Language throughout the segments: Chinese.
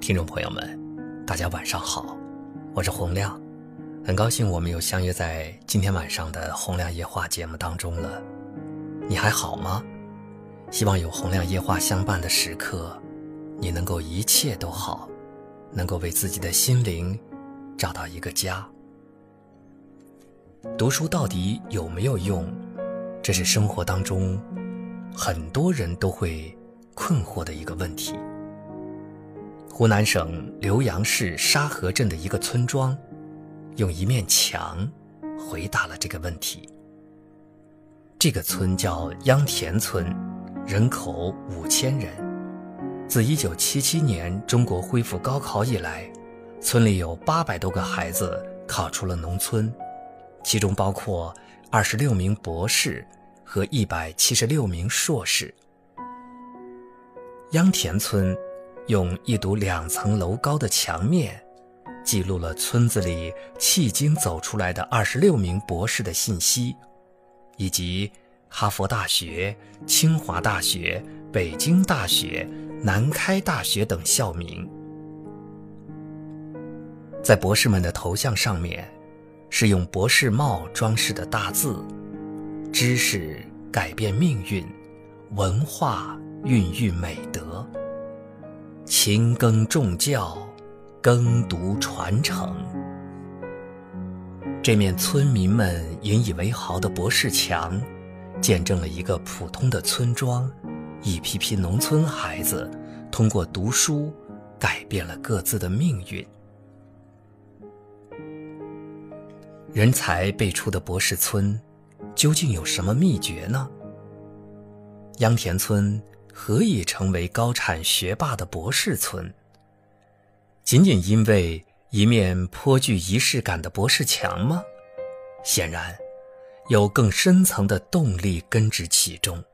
听众朋友们，大家晚上好，我是洪亮，很高兴我们又相约在今天晚上的《洪亮夜话》节目当中了。你还好吗？希望有洪亮夜话相伴的时刻，你能够一切都好，能够为自己的心灵找到一个家。读书到底有没有用？这是生活当中很多人都会困惑的一个问题。湖南省浏阳市沙河镇的一个村庄，用一面墙回答了这个问题。这个村叫秧田村，人口五千人。自一九七七年中国恢复高考以来，村里有八百多个孩子考出了农村，其中包括二十六名博士和一百七十六名硕士。秧田村。用一堵两层楼高的墙面，记录了村子里迄今走出来的二十六名博士的信息，以及哈佛大学、清华大学、北京大学、南开大学等校名。在博士们的头像上面，是用博士帽装饰的大字：“知识改变命运，文化孕育美德。”勤耕重教，耕读传承。这面村民们引以为豪的博士墙，见证了一个普通的村庄，一批批农村孩子通过读书改变了各自的命运。人才辈出的博士村，究竟有什么秘诀呢？秧田村。何以成为高产学霸的博士村？仅仅因为一面颇具仪式感的博士墙吗？显然，有更深层的动力根植其中。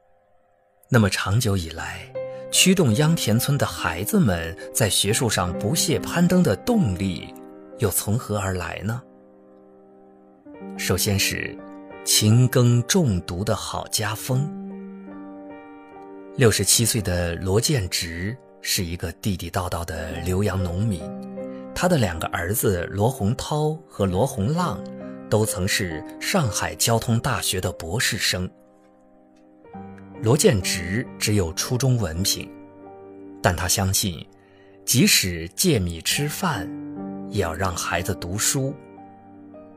那么长久以来，驱动秧田村的孩子们在学术上不懈攀登的动力，又从何而来呢？首先是勤耕重读的好家风。六十七岁的罗建直是一个地地道道的浏阳农民，他的两个儿子罗洪涛和罗洪浪，都曾是上海交通大学的博士生。罗建直只有初中文凭，但他相信，即使借米吃饭，也要让孩子读书。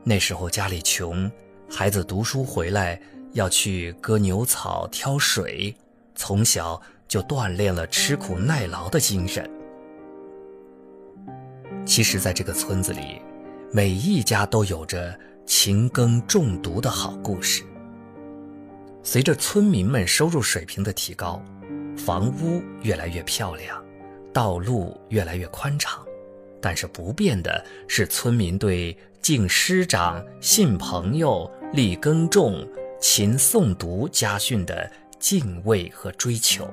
那时候家里穷，孩子读书回来要去割牛草、挑水。从小就锻炼了吃苦耐劳的精神。其实，在这个村子里，每一家都有着勤耕重读的好故事。随着村民们收入水平的提高，房屋越来越漂亮，道路越来越宽敞，但是不变的是村民对敬师长、信朋友、立耕种、勤诵读家训的。敬畏和追求。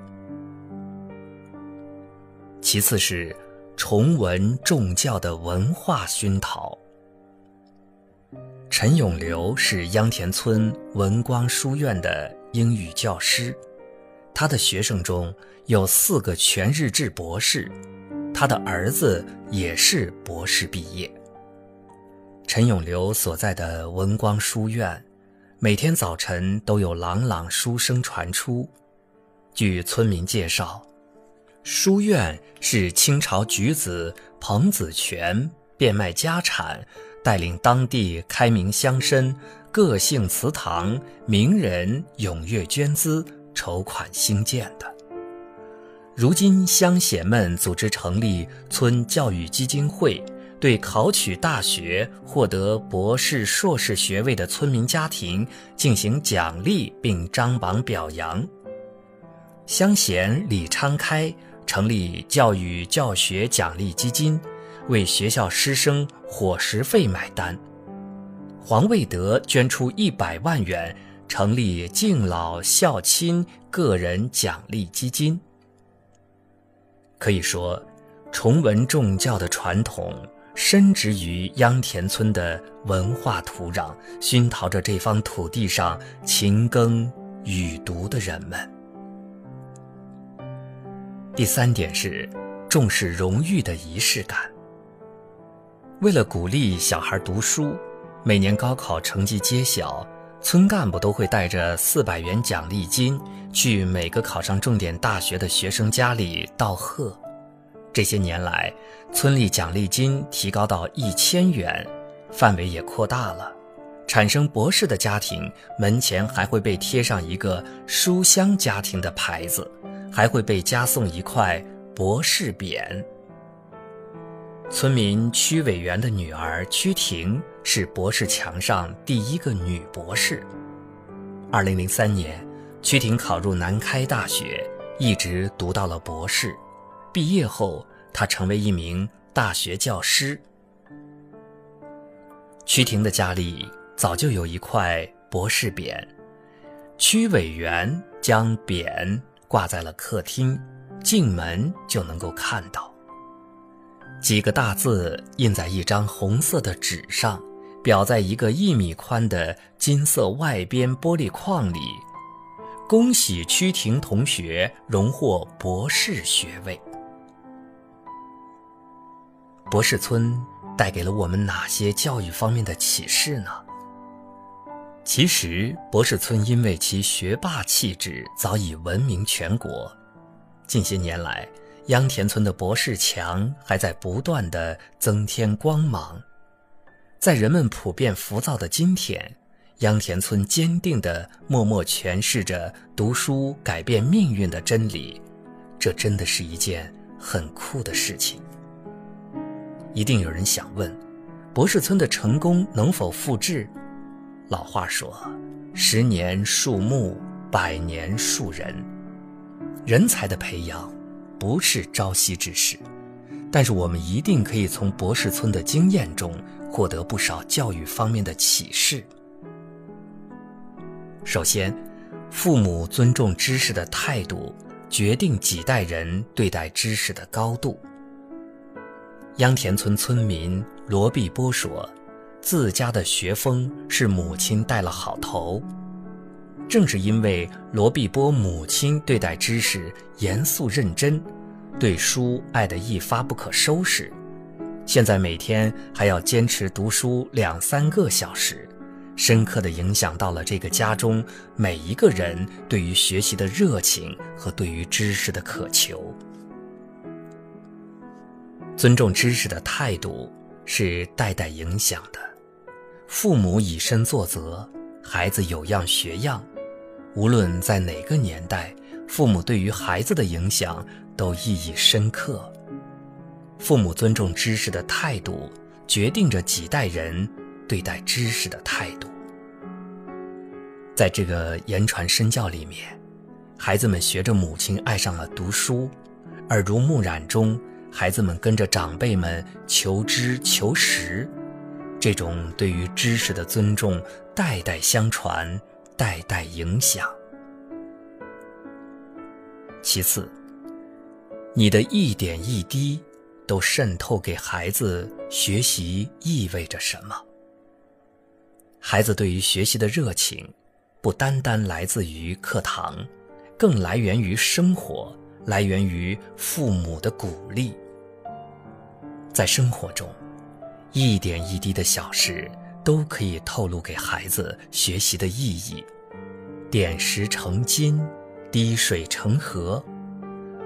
其次是崇文重教的文化熏陶。陈永流是秧田村文光书院的英语教师，他的学生中有四个全日制博士，他的儿子也是博士毕业。陈永流所在的文光书院。每天早晨都有朗朗书声传出。据村民介绍，书院是清朝举子彭子全变卖家产，带领当地开明乡绅、各姓祠堂名人踊跃捐资筹款兴建的。如今乡贤们组织成立村教育基金会。对考取大学、获得博士、硕士学位的村民家庭进行奖励并张榜表扬。乡贤李昌开成立教育教学奖励基金，为学校师生伙食费买单。黄卫德捐出一百万元，成立敬老孝亲个人奖励基金。可以说，崇文重教的传统。深植于秧田村的文化土壤，熏陶着这方土地上勤耕雨读的人们。第三点是，重视荣誉的仪式感。为了鼓励小孩读书，每年高考成绩揭晓，村干部都会带着四百元奖励金去每个考上重点大学的学生家里道贺。这些年来，村里奖励金提高到一千元，范围也扩大了。产生博士的家庭门前还会被贴上一个“书香家庭”的牌子，还会被加送一块博士匾。村民屈委员的女儿屈婷是博士墙上第一个女博士。二零零三年，屈婷考入南开大学，一直读到了博士。毕业后，他成为一名大学教师。屈婷的家里。早就有一块博士匾，屈委员将匾挂在了客厅，进门就能够看到。几个大字印在一张红色的纸上，裱在一个一米宽的金色外边玻璃框里。恭喜屈婷同学荣获博士学位。博士村带给了我们哪些教育方面的启示呢？其实，博士村因为其学霸气质早已闻名全国。近些年来，秧田村的博士墙还在不断的增添光芒。在人们普遍浮躁的今天，秧田村坚定地默默诠释着读书改变命运的真理，这真的是一件很酷的事情。一定有人想问，博士村的成功能否复制？老话说：“十年树木，百年树人。”人才的培养不是朝夕之事，但是我们一定可以从博士村的经验中获得不少教育方面的启示。首先，父母尊重知识的态度，决定几代人对待知识的高度。秧田村村民罗碧波说。自家的学风是母亲带了好头，正是因为罗碧波母亲对待知识严肃认真，对书爱得一发不可收拾，现在每天还要坚持读书两三个小时，深刻地影响到了这个家中每一个人对于学习的热情和对于知识的渴求。尊重知识的态度是代代影响的。父母以身作则，孩子有样学样。无论在哪个年代，父母对于孩子的影响都意义深刻。父母尊重知识的态度，决定着几代人对待知识的态度。在这个言传身教里面，孩子们学着母亲爱上了读书，耳濡目染中，孩子们跟着长辈们求知求实。这种对于知识的尊重，代代相传，代代影响。其次，你的一点一滴，都渗透给孩子学习意味着什么。孩子对于学习的热情，不单单来自于课堂，更来源于生活，来源于父母的鼓励。在生活中。一点一滴的小事都可以透露给孩子学习的意义，点石成金，滴水成河。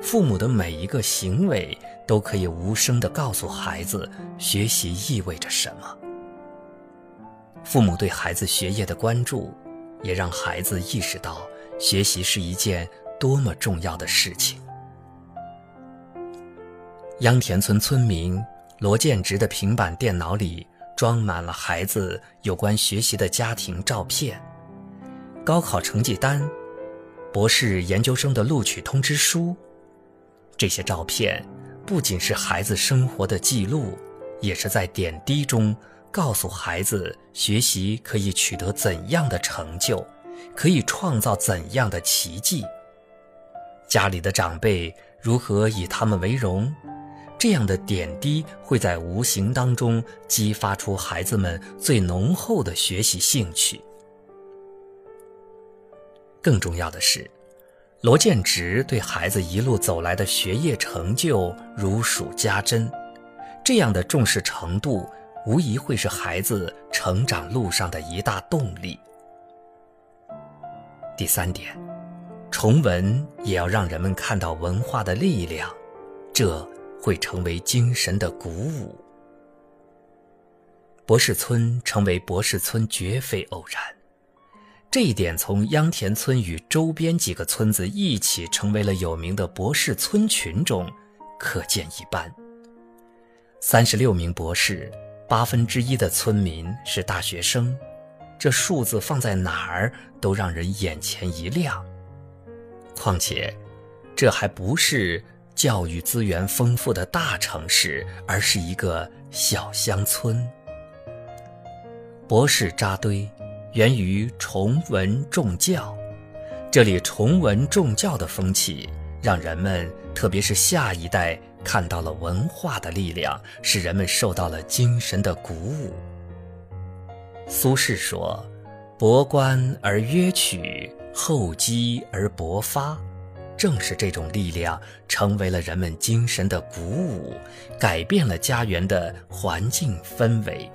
父母的每一个行为都可以无声地告诉孩子学习意味着什么。父母对孩子学业的关注，也让孩子意识到学习是一件多么重要的事情。秧田村村民。罗建直的平板电脑里装满了孩子有关学习的家庭照片、高考成绩单、博士研究生的录取通知书。这些照片不仅是孩子生活的记录，也是在点滴中告诉孩子学习可以取得怎样的成就，可以创造怎样的奇迹。家里的长辈如何以他们为荣？这样的点滴会在无形当中激发出孩子们最浓厚的学习兴趣。更重要的是，罗建直对孩子一路走来的学业成就如数家珍，这样的重视程度，无疑会是孩子成长路上的一大动力。第三点，重文也要让人们看到文化的力量，这会成为精神的鼓舞。博士村成为博士村绝非偶然，这一点从秧田村与周边几个村子一起成为了有名的博士村群中可见一斑。三十六名博士，八分之一的村民是大学生，这数字放在哪儿都让人眼前一亮。况且，这还不是教育资源丰富的大城市，而是一个小乡村。博士扎堆，源于崇文重教。这里崇文重教的风气，让人们，特别是下一代，看到了文化的力量，使人们受到了精神的鼓舞。苏轼说：“博观而约取，厚积而薄发。”正是这种力量，成为了人们精神的鼓舞，改变了家园的环境氛围。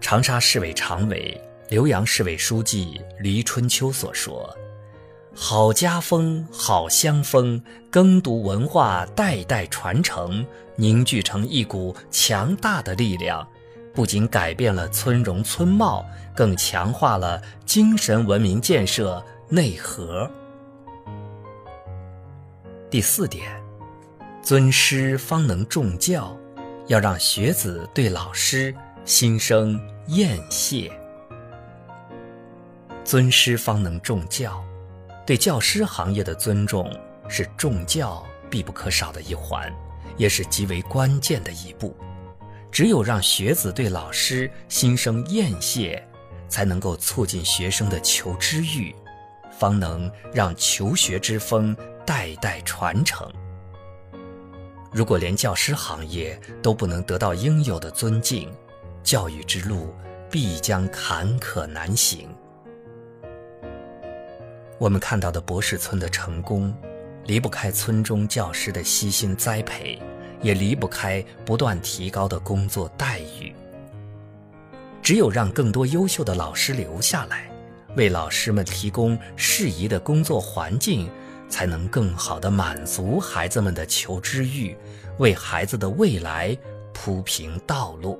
长沙市委常委、浏阳市委书记黎春秋所说：“好家风，好乡风，耕读文化代代传承，凝聚成一股强大的力量，不仅改变了村容村貌，更强化了精神文明建设内核。”第四点，尊师方能重教，要让学子对老师。心生厌谢，尊师方能重教。对教师行业的尊重是重教必不可少的一环，也是极为关键的一步。只有让学子对老师心生厌谢，才能够促进学生的求知欲，方能让求学之风代代传承。如果连教师行业都不能得到应有的尊敬，教育之路必将坎坷难行。我们看到的博士村的成功，离不开村中教师的悉心栽培，也离不开不断提高的工作待遇。只有让更多优秀的老师留下来，为老师们提供适宜的工作环境，才能更好地满足孩子们的求知欲，为孩子的未来铺平道路。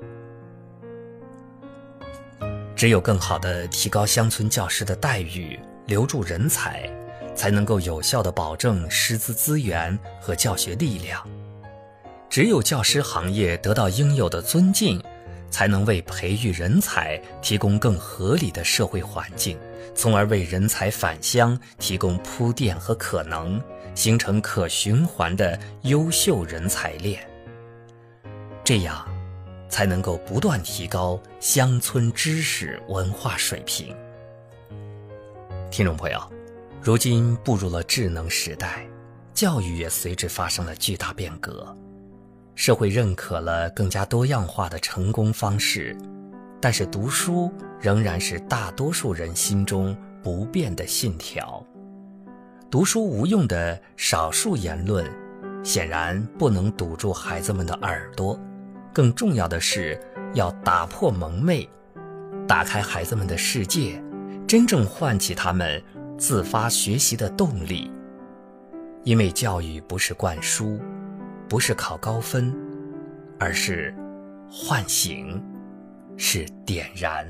只有更好地提高乡村教师的待遇，留住人才，才能够有效地保证师资资源和教学力量。只有教师行业得到应有的尊敬，才能为培育人才提供更合理的社会环境，从而为人才返乡提供铺垫和可能，形成可循环的优秀人才链。这样。才能够不断提高乡村知识文化水平。听众朋友，如今步入了智能时代，教育也随之发生了巨大变革，社会认可了更加多样化的成功方式，但是读书仍然是大多数人心中不变的信条。读书无用的少数言论，显然不能堵住孩子们的耳朵。更重要的是，要打破蒙昧，打开孩子们的世界，真正唤起他们自发学习的动力。因为教育不是灌输，不是考高分，而是唤醒，是点燃。